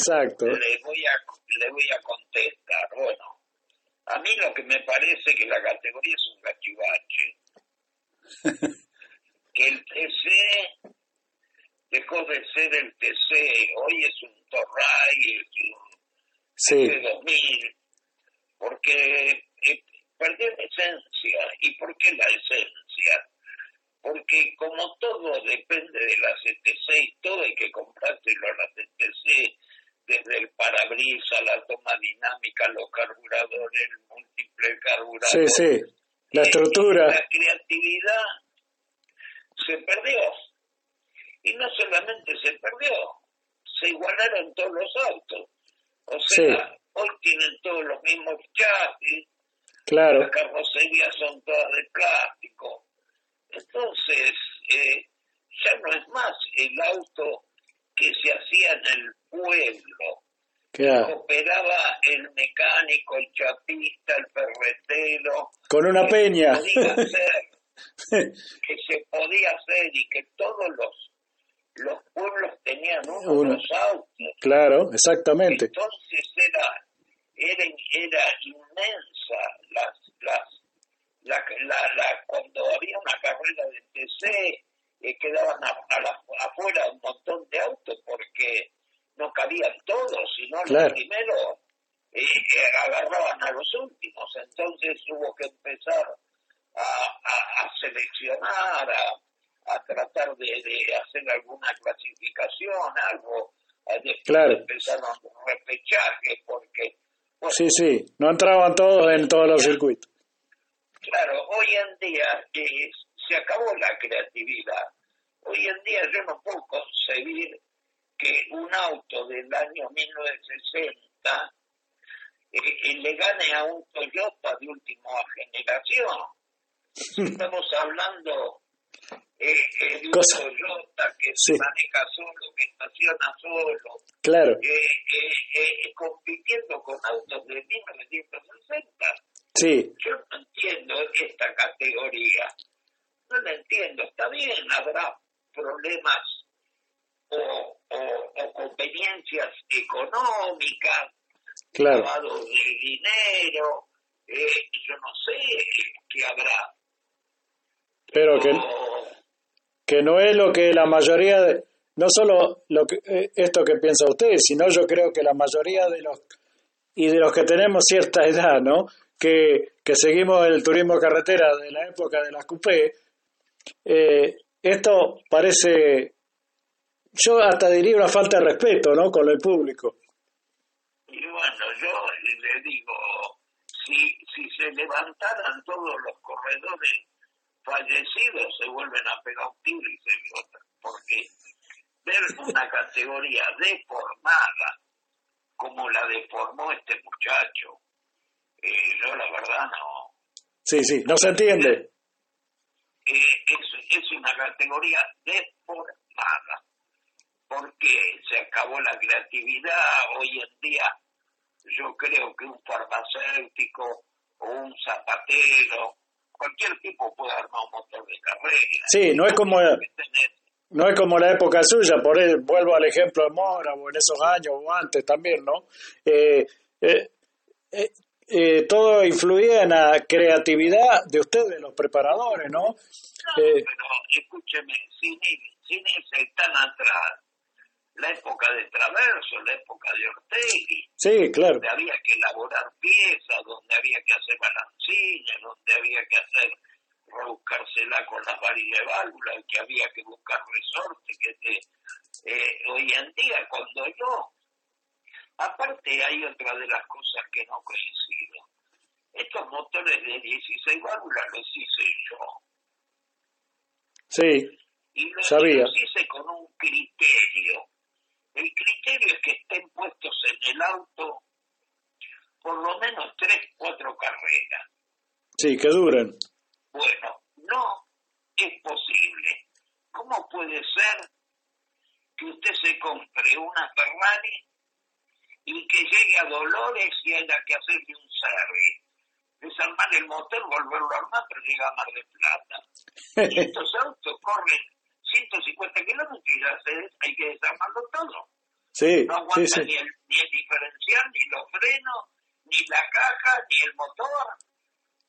Exacto. Le voy a, le voy a contestar. Bueno, a mí lo que me parece que la categoría es un gachivache. que el TC dejó de ser el TC, hoy es un Torray, es un Sí, de 2000, porque eh, perdió la esencia. ¿Y por qué la esencia? Porque como todo depende de las ETC y todo hay que comprárselo a desde la toma dinámica, los carburadores, el múltiple carburador. sí, sí. La estructura. La creatividad se perdió. Y no solamente se perdió, se igualaron todos los autos. O sea, hoy tienen todos los mismos chasis, Claro. las carrocerías son todas de plástico. Entonces, eh, ya no es más el auto que se hacía en el pueblo. Claro. Operaba el mecánico, el chapista, el ferretero. Con una que peña. Podía hacer, que se podía hacer y que todos los los pueblos tenían unos Uno. autos. Claro, exactamente. Entonces era, era, era inmensa las, las, la, la, la- cuando había una carrera de TC, eh, quedaban a, a la- afuera un montón de autos porque no cabían Claro. los primeros eh, agarraban a los últimos. Entonces hubo que empezar a, a, a seleccionar, a, a tratar de, de hacer alguna clasificación, algo. Después Claro. empezaron repechajes porque, bueno, Sí, sí. No entraban todos en todos los circuitos. claro, hoy en día se acabó la creatividad. Hoy en día yo no puedo concebir que un auto del año 1960 eh, eh, le gane a un Toyota de última generación. Estamos hablando eh, eh, de un Cosa- Toyota que Sí. se maneja solo, que estaciona solo, Claro. eh, eh, eh, compitiendo con autos de 1960. Sí, Yo no entiendo esta categoría. No la entiendo. Está bien, habrá problemas o, o, o conveniencias económicas, claro. lavado de dinero, eh, yo no sé qué habrá. Pero que, O- que no es lo que la mayoría de, no solo lo que, eh, esto que piensa usted, sino yo creo que la mayoría de los y de los que tenemos cierta edad, ¿no? Que, que seguimos el turismo carretera de la época de las coupé, eh, esto parece, yo hasta diría una falta de respeto, ¿no? Con el público. Y bueno, yo le digo, si, si se levantaran todos los corredores fallecidos, se vuelven a pegar un tiro y se otra. Porque ver una categoría deformada como la deformó este muchacho, eh, yo la verdad no. Sí, sí, no se entiende. Eh, es, es una categoría deformada. Porque se acabó la creatividad. Hoy en día yo creo que un farmacéutico o un zapatero, cualquier tipo puede armar un motor de carrera. Sí, no es como, no es como la época suya, por él, vuelvo al ejemplo de Mora o en esos años o antes también, ¿no? Eh, eh, eh, eh, todo influía en la creatividad de ustedes, los preparadores, ¿no? No, Eh, pero escúcheme, sin, sin irse tan atrás, la época de Traverso, la época de Ortegui, sí, claro, donde había que elaborar piezas, donde había que hacer balancines, donde había que hacer rebuscársela con las varillas de válvulas, que había que buscar resorte, que te, eh, hoy en día cuando yo, aparte hay otra de las cosas que no coincido, estos motores de 16 válvulas los hice yo, sí, y los, Sabía. los hice con un criterio. El criterio es que estén puestos en el auto por lo menos tres, cuatro carreras. sí, que duren. Bueno, no es posible. ¿Cómo puede ser que usted se compre una Ferrari y que llegue a Dolores y haya que hacerle un service? Desarmar el motor, volverlo a armar, pero llega a Mar de Plata. Y estos autos corren 150 kilómetros y ya se, hay que desarmarlo todo. Sí, no aguanta sí, sí. Ni, el, ni el diferencial, ni los frenos, ni la caja, ni el motor,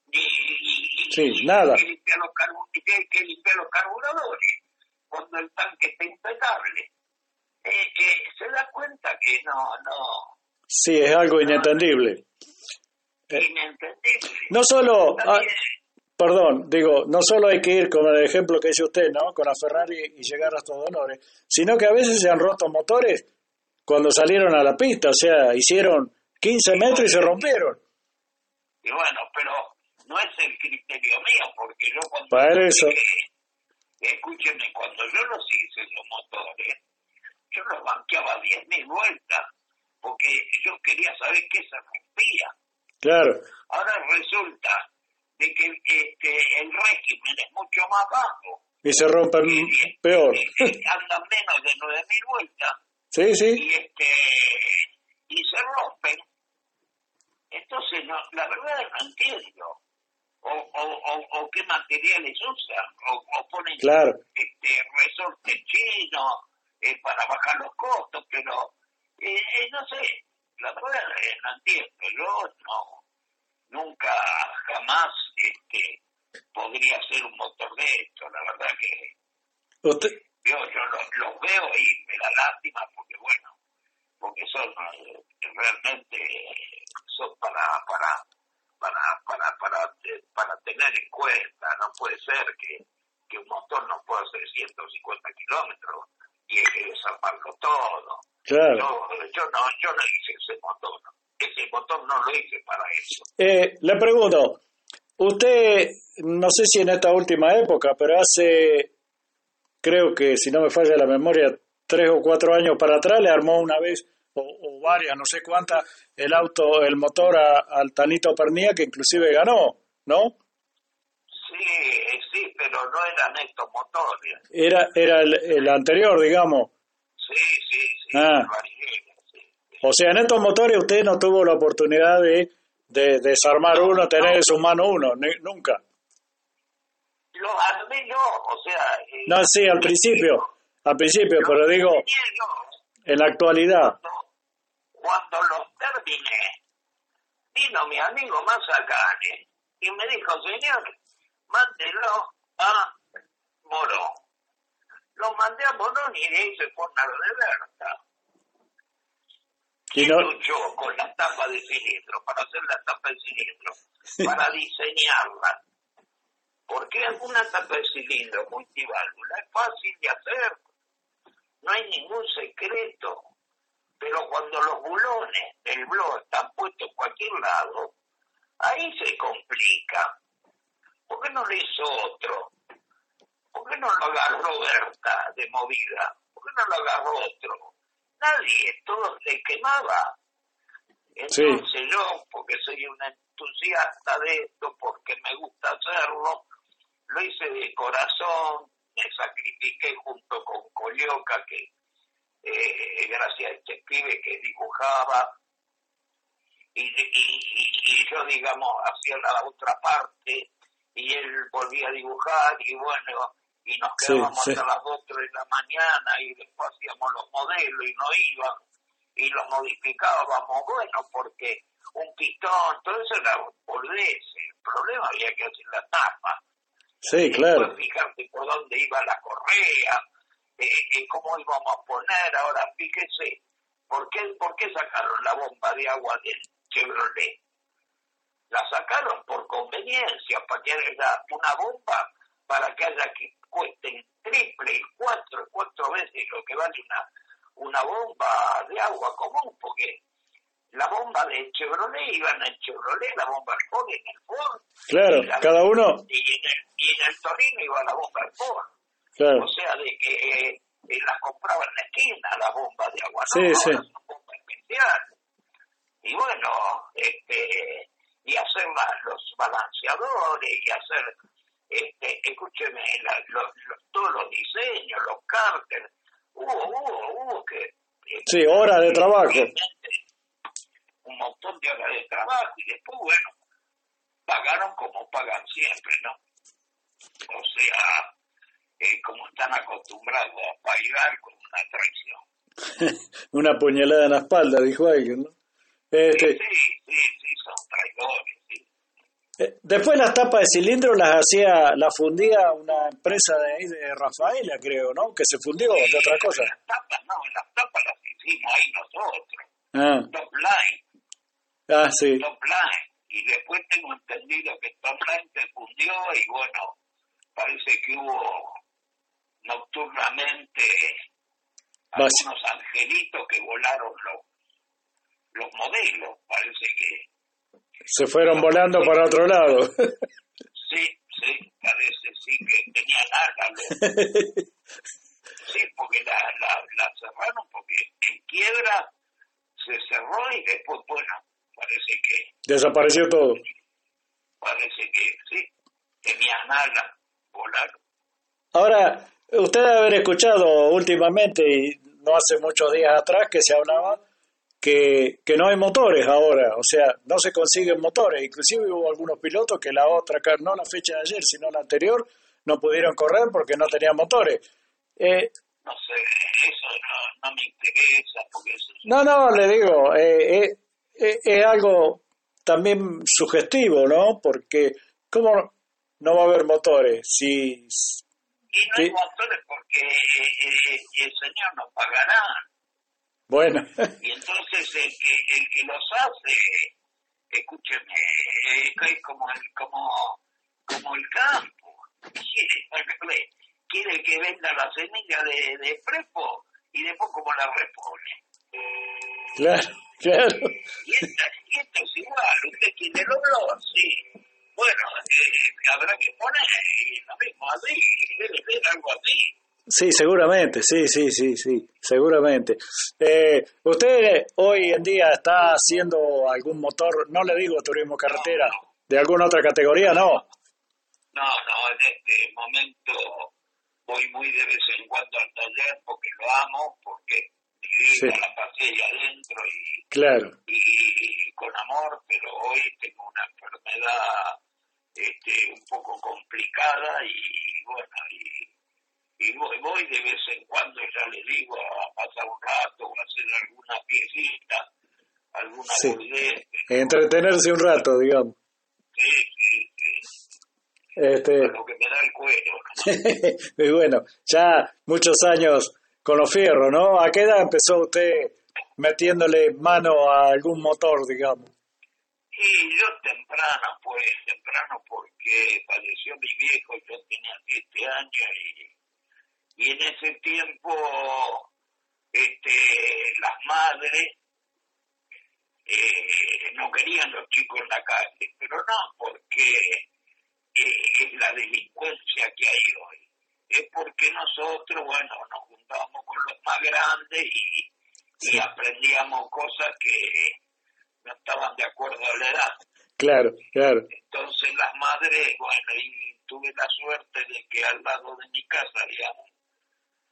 ni, Sí, y- nada. limpiar los hay que limpiar los carburadores cuando el tanque está impecable. Eh, eh, se da cuenta que no, no, Sí, es algo inentendible. Inentendible. No solo, ah, perdón, digo, no solo hay que ir con el ejemplo que dice usted, ¿no? Con la Ferrari y llegar hasta Dolores, sino que a veces se han roto motores cuando salieron a la pista, o sea, hicieron 15 metros y se rompieron. y bueno, pero no es el criterio mío, porque yo cuando... Para eso. escúcheme, cuando yo los hice los motores, yo los banqueaba 10.000 vueltas, porque yo quería saber qué se rompía. Claro, Ahora resulta de que este, el régimen es mucho más bajo. y se rompen y- peor. y- y andan menos de 9.000 vueltas Sí, sí, y este y se rompen. Entonces, no, la verdad no entiendo. O, o, o, o qué materiales usan, o, ponen claro. este resorte chino eh, para bajar los costos, pero eh, eh, no sé, la verdad no entiendo. Yo no, nunca, jamás podría hacer un motor de esto, la verdad que Usted, yo, yo los, los veo y me da lástima porque bueno, porque son eh, realmente eh, son para para para para para eh, para tener en cuenta, no puede ser que, que un motor no pueda hacer 150 kilómetros y hay que desarmarlo todo. claro. Yo, yo no, yo no hice ese motor, ese motor no lo hice para eso. Eh, le pregunto, usted, no sé si en esta última época, pero hace, creo que si no me falla la memoria, tres o cuatro años para atrás le armó una vez, o, o varias, no sé cuántas, el auto, el motor a- al Tanito Pernía, que inclusive ganó, ¿no? Sí, sí, pero no eran estos motores. Era, era el, el anterior, digamos. Sí, sí, sí, Ah. Sí. O sea, en estos motores usted no tuvo la oportunidad de, de desarmar uno, tener en su mano uno, ni- nunca. Los armé yo, o sea... eh, No, sí, al principio, al principio, pero digo, en la actualidad. Cuando, cuando los terminé, vino mi amigo Mazacane y me dijo, señor, mándelo a Morón. Lo mandé a Morón y de ahí se pone a lo de Berta. Y ¿Quién no, luchó con la tapa de cilindro para hacer la tapa de cilindro? Para diseñarla. Porque una tapa de cilindro multiválvula es fácil de hacer. No hay ningún secreto. Pero cuando los bulones del blog están puestos en cualquier lado, ahí se complica. ¿Por qué no lo hizo otro? ¿Por qué no lo agarró Berta de movida? ¿Por qué no lo agarró otro? Nadie, todo le quemaba. Sí. Entonces yo, porque soy un entusiasta de esto, porque me gusta hacerlo, lo hice de corazón, me sacrifiqué junto con Colioca, que eh, gracias a este pibe que dibujaba, y- y yo, digamos, hacía la otra parte, y él volvía a dibujar, y bueno, y nos quedábamos sí. hasta las 2, 3 de la mañana, y después hacíamos los modelos, y no iban, y los modificábamos, bueno, porque un pistón, todo eso era boludez, el problema había que hacer la tapa, sí, claro. Después fijarte por dónde iba la correa, eh, eh, cómo íbamos a poner. Ahora, fíjese, ¿por qué, ¿por qué sacaron la bomba de agua del Chevrolet? La sacaron por conveniencia, para que haya una bomba, para que haya que cueste triple y cuatro, cuatro veces lo que vale una, una bomba de agua común, porque la bomba de Chevrolet iba en el Chevrolet, la bomba Ford en el Ford, Claro, y la- cada uno, y en el, y en el Torino iba la bomba Ford. claro. O sea, de que eh, eh, las compraba en la esquina, la bomba de agua. Sí, no, sí. ahora son bombas especiales. Y bueno, este, y hacer la- los balanceadores, y hacer, este, escúcheme, la- los- los- todos los diseños, los cárteles. Hubo, hubo, hubo que... eh, Sí, horas de trabajo. Un montón de horas de trabajo, y después, bueno, pagaron como pagan siempre, ¿no? O sea, eh, como están acostumbrados a pagar con una traición. Una puñalada en la espalda, dijo alguien, ¿no? Este, Sí, sí, sí, son traidores. Sí. después las tapas de cilindro las hacía, las fundía una empresa de ahí de Rafaela, creo, ¿no? Que se fundió de otra cosa. Las tapas, no, las tapas las hicimos ahí nosotros. Ah, Top Line, ah sí. Top Line. Y después tengo entendido que Top Line se fundió y bueno, parece que hubo nocturnamente Vas- algunos angelitos que volaron los, los modelos. Parece que Se fueron volando para otro lado. sí, sí, parece sí que tenían alas. los- Sí, porque la, la, la cerraron porque en quiebra se cerró y después, bueno, parece que, Desapareció todo. parece que sí, tenían alas, volaron. Ahora, usted debe haber escuchado últimamente, y no hace muchos días atrás, que se hablaba que, que no hay motores ahora, o sea, no se consiguen motores. Inclusive hubo algunos pilotos que la otra, no la fecha de ayer, sino la anterior, no pudieron correr porque no tenían motores. Eh, No sé, eso no, no me interesa porque eso es no, no, le digo, eh, eh, eh, es algo también sugestivo, ¿no? Porque, ¿cómo no va a haber motores? Si, Y no Sí. hay motores porque eh, el señor nos pagará. Bueno, Y entonces el que, el que los hace, escúcheme, eh, es como el, como, como el campo. Quiere, quiere que venda la semilla de, de prepo y después como la repone. claro, claro. Y, esta, y esto es igual, usted quiere logró, sí. Bueno, eh, habrá que poner lo mismo así, debe ser algo así. Sí, seguramente, sí, sí, sí, sí, seguramente. Eh, ¿Usted hoy en día está haciendo algún motor, no le digo turismo carretera, de alguna otra categoría? No. No, no, en este momento voy muy de vez en cuando al taller porque lo amo, porque Sí. la pasé ahí adentro y, Claro, y con amor, pero hoy tengo una enfermedad este, un poco complicada y bueno, y, y voy, voy de vez en cuando, ya le digo, a pasar un rato a hacer alguna piecita, alguna Sí. boludez. entretenerse un rato, digamos. Sí, sí, sí, Este, lo que me da el cuero. ¿no? y bueno, ya muchos años con los fierros, ¿no? ¿A qué edad empezó usted metiéndole mano a algún motor, digamos? Y yo temprano, pues, temprano porque falleció mi viejo, yo tenía siete años y, y en ese tiempo este, las madres eh, no querían los chicos en la calle, pero no porque eh, es la delincuencia que hay hoy, es porque nosotros, bueno, nos juntábamos con los más grandes y, aprendíamos cosas que no estaban de acuerdo a la edad. Claro, claro. Entonces las madres, bueno, y tuve la suerte de que al lado de mi casa había un,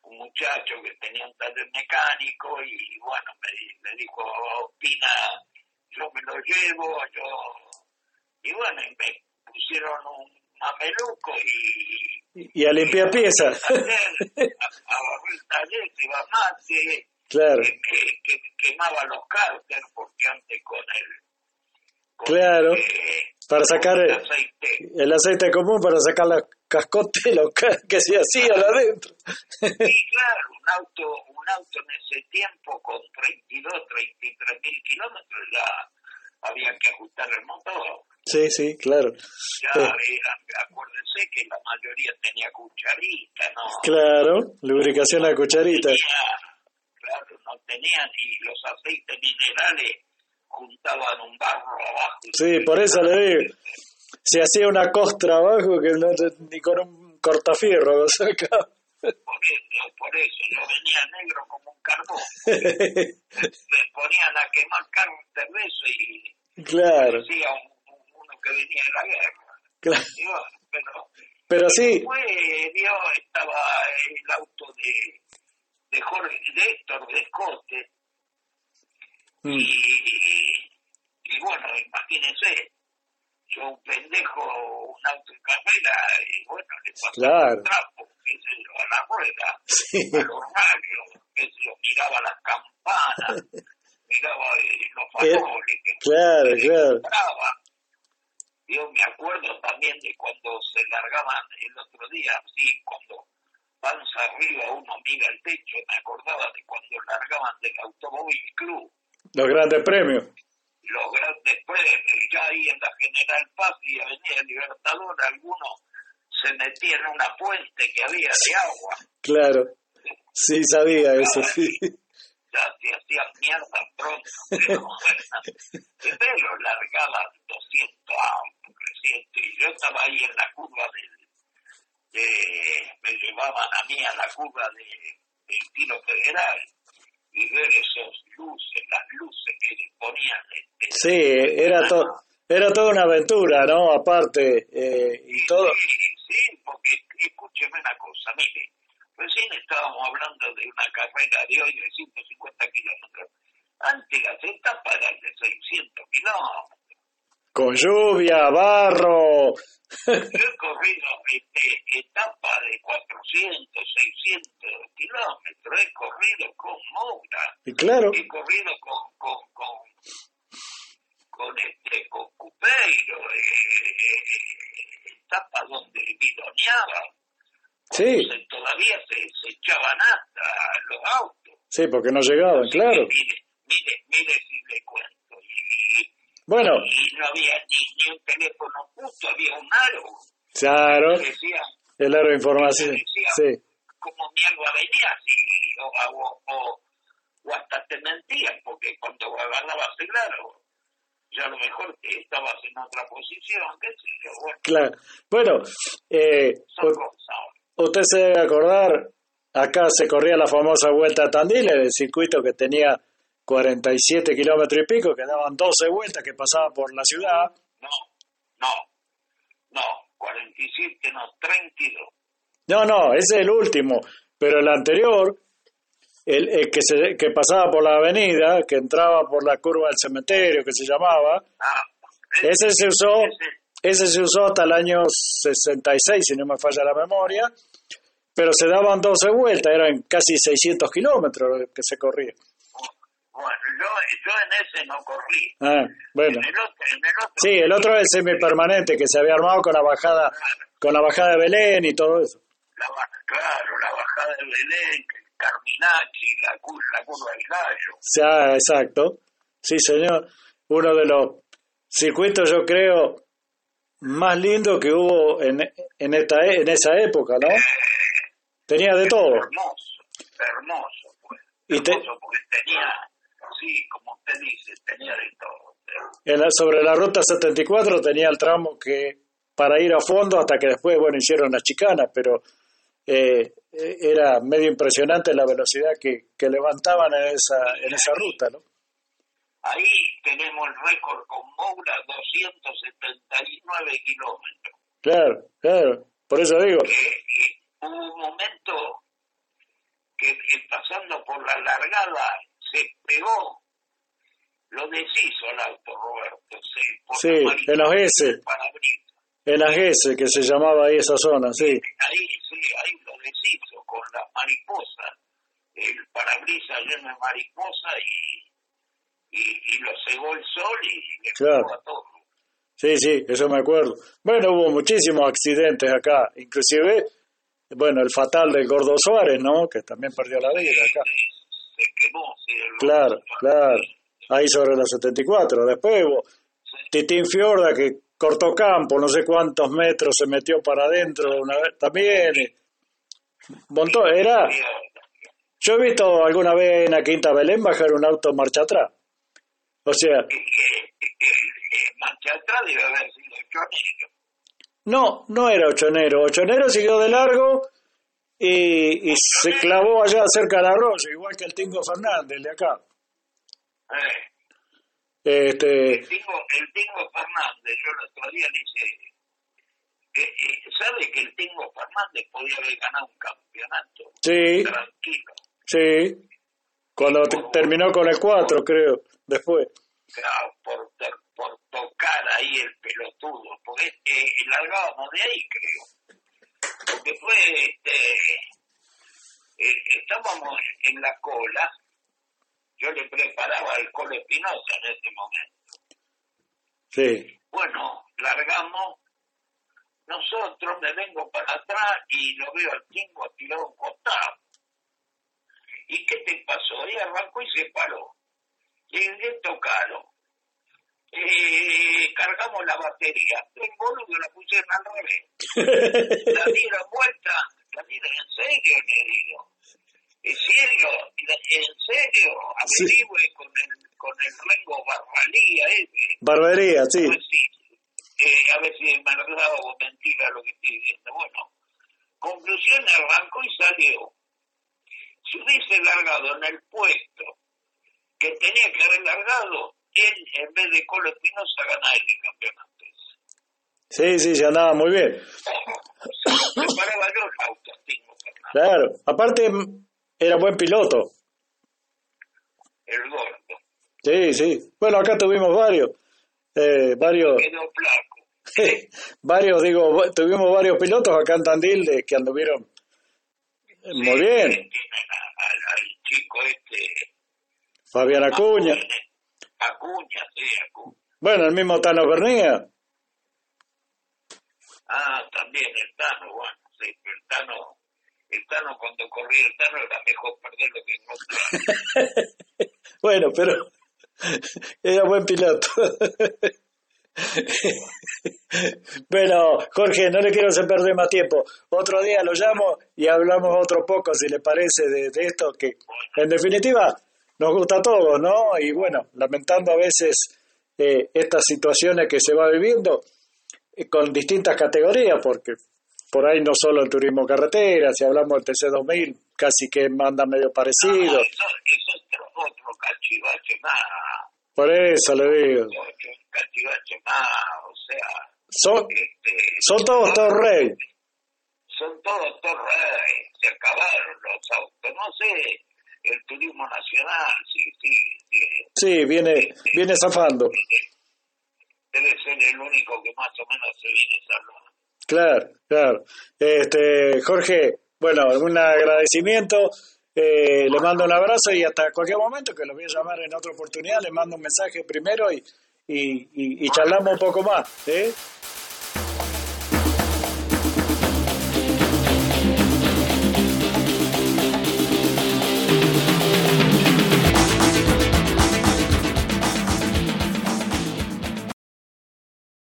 un muchacho que tenía un taller mecánico y bueno, me, me dijo, Pina, yo me lo llevo, yo... Y bueno, y me pusieron un mameluco y... Y a limpiar piezas. a, a barrer el taller, se iba mate, claro, que, que, que quemaba los cárteles porque antes con el... con Claro. eh, Para sacar el aceite el aceite común para sacar la cascote y lo ca- que se hacía adentro. Y claro, un auto, un auto en ese tiempo con 32, 33 mil kilómetros ya había que ajustar el motor. sí, sí, claro. Ya Sí. era, acuérdense que la mayoría tenía cucharita, ¿no? Claro, lubricación a cucharita. Tenía, claro, no tenían y los aceites minerales juntaban un barro abajo. Sí, por eso le digo. Se hacía una costra abajo que no, ni con un cortafierro lo sacaba. Por eso, por eso, yo venía negro como un carbón. Me ponían a quemar de beso y claro, decía un, un- uno que venía de la guerra. claro. Pero Pero sí, después vio, estaba el auto de, de Jorge, de Héctor de Escote, mm, y, y bueno, imagínense, yo un pendejo, un auto en carrera, y bueno, le pasaba Claro. un trapo, qué sé yo, a la rueda, sí, a los radios, qué sé yo, miraba las estaba en los faroles. Eh, claro, claro. Yo me acuerdo también de cuando se largaban el otro día, sí, cuando panza arriba uno mira el techo, me acordaba de cuando largaban del Automóvil Club. Los grandes premios. Los grandes premios, ya ahí en la General Paz y Avenida Libertador, algunos se metían en una fuente que había de agua. Claro, sí, sabía eso, sí. Ya se hacían mierda pronto, pero, pero largaban 200 años, y yo estaba ahí en la curva del me llevaban a mí a la curva de, del tiro federal y ver esos luces, las luces que le ponían. Este, sí, era todo. Era toda una aventura, ¿no? Aparte, eh, y todo. Sí, sí, porque escúcheme una cosa, mire, recién estábamos hablando de una carrera de hoy de 150 kilómetros. Antes las eran de 600 kilómetros. Con lluvia, barro, yo he corrido este, etapas de 400, 600 kilómetros, he corrido con Moura, y claro. he corrido con, con, con, con, este, con Cupeiro, eh, etapas donde bidoneaba, sí. todavía se, se echaban hasta los autos. Sí, porque no llegaban, claro. Mire, mire, mire si le cuento. Y, bueno. Y no había ni, un teléfono justo, había un aro. Claro. Decía, el aro de información. Decía, sí. Como mi algo venía así, o, o, o, o, hasta te mentían, porque cuando agarrabas el aro, ya a lo mejor estabas en otra posición, qué sé yo. Bueno, claro. Bueno, eh, usted se debe acordar, acá se corría la famosa Vuelta a Tandil, el circuito que tenía 47 kilómetros y pico, que daban 12 vueltas que pasaban por la ciudad. No, no, no, 47, no, 32. No, no, ese es el último, pero el anterior, el, el que, se, que pasaba por la avenida, que entraba por la curva del cementerio, que se llamaba, ah, ese, ese se usó, ese. ese se usó hasta el año 66, si no me falla la memoria, pero se daban 12 vueltas, eran casi 600 kilómetros que se corría. Bueno, yo, yo en ese no corrí. Ah, bueno. En el otro, en el otro sí, el otro es semipermanente que se había armado con la bajada claro. con la bajada de Belén y todo eso. La, claro, la bajada de Belén, Carminachi, la, la curva del gallo. Sí, ah, exacto. Sí, señor. Uno de los circuitos, yo creo, más lindos que hubo en, en, esta, en esa época, ¿no? Eh, Tenía de todo. Hermoso, hermoso, pues. Y te... Hermoso porque tenía sí, como usted dice, tenía de todo. En la, sobre la ruta 74 tenía el tramo que para ir a fondo hasta que después, bueno, hicieron las chicanas, pero eh, era medio impresionante la velocidad que, que levantaban en esa, en esa ruta, ¿no? Ahí tenemos el récord con Moura, 279 kilómetros. Claro, claro, por eso digo. Que, que hubo un momento que, que pasando por la largada se pegó, lo deshizo el auto, Roberto. Se, sí, en las S. En las S, que se llamaba ahí esa zona, sí. Ahí, sí, ahí lo deshizo con las mariposas, el parabrisas lleno de mariposa y, y, y, lo cegó el sol y le claro. a todo. Sí, sí, eso me acuerdo. Bueno, hubo muchísimos accidentes acá, inclusive, bueno, el fatal del Gordo Suárez, ¿no? Que también perdió la vida acá. Sí, se quemó, sí, Claro, claro. Ahí sobre la 74. Después sí. Titín Fiorda que cortó campo, no sé cuántos metros se metió para adentro una vez también. Montó, era. Yo he visto alguna vez en la Quinta Belén bajar un auto marcha atrás. O sea. marcha atrás debe haber sido ochonero. No, no era ochonero. Ochonero siguió de largo y, y se clavó allá cerca del arroyo, igual que el Tingo Fernández de acá. Eh. Este... El, Tingo, el Tingo Fernández, yo el otro día dice, que, eh, ¿sabe que el Tingo Fernández podía haber ganado un campeonato? Sí. Tranquilo. Sí. Cuando oh. terminó con el 4, creo, después. Claro, por, por tocar ahí el pelotudo, porque eh, largábamos de ahí, creo porque fue, este, eh, estábamos en la cola yo le preparaba el Colo Espinosa en ese momento. Sí. Bueno, largamos. Nosotros me vengo para atrás y lo veo al tingo tirado un costado. ¿Y qué te pasó? Y arrancó y se paró. Y le tocaron. Eh, cargamos la batería. El boludo la pusieron al revés. la dieron vuelta. La dieron en serio, le digo. ¿En serio? ¿En serio? Averigüe con el, con el Rengo Barbalía ese. Barbería, sí. Pues sí. Eh, a ver si es verdad o mentira lo que estoy diciendo. Bueno, conclusión, arrancó y salió. Si hubiese largado en el puesto que tenía que haber largado, él en vez de Colo Espinosa ganaba el campeonato. Sí, sí, se andaba muy bien. Preparaba yo el Claro, aparte era buen piloto. El gordo. Sí, sí. Bueno, acá tuvimos varios. Eh, varios. Quedó varios, digo, tuvimos varios pilotos acá en Tandil de, que anduvieron muy bien. Al, al chico este. Fabián Acuña. Acuña, sí, Acuña. Bueno, el mismo Tano Bernía. Ah, también el Tano, bueno, sí, pero el Tano, el Tano cuando corría el Tano era mejor perderlo que encontrar. bueno, pero era buen piloto. bueno, Jorge, no le quiero hacer perder más tiempo. Otro día lo llamo y hablamos otro poco, si le parece, de, de esto que, en definitiva, nos gusta a todos, ¿no? Y bueno, lamentando a veces eh, estas situaciones que se va viviendo eh, con distintas categorías, porque por ahí no solo el turismo carretera, si hablamos del TC2000, casi que manda medio parecido. Eso, eso es otro, cachivache más. Por eso le digo. Cachivache más, o sea. Son, este, son todos todos rey. Son todos todos rey. Se acabaron los autos. No sé, el turismo nacional, sí, sí. sí Sí, viene, viene zafando. Debe ser el único que más o menos se viene salvando. Claro, claro. Este, Jorge, bueno, un agradecimiento. Eh, le mando un abrazo y hasta cualquier momento que lo voy a llamar en otra oportunidad, le mando un mensaje primero y, y, y, y charlamos un poco más. ¿eh?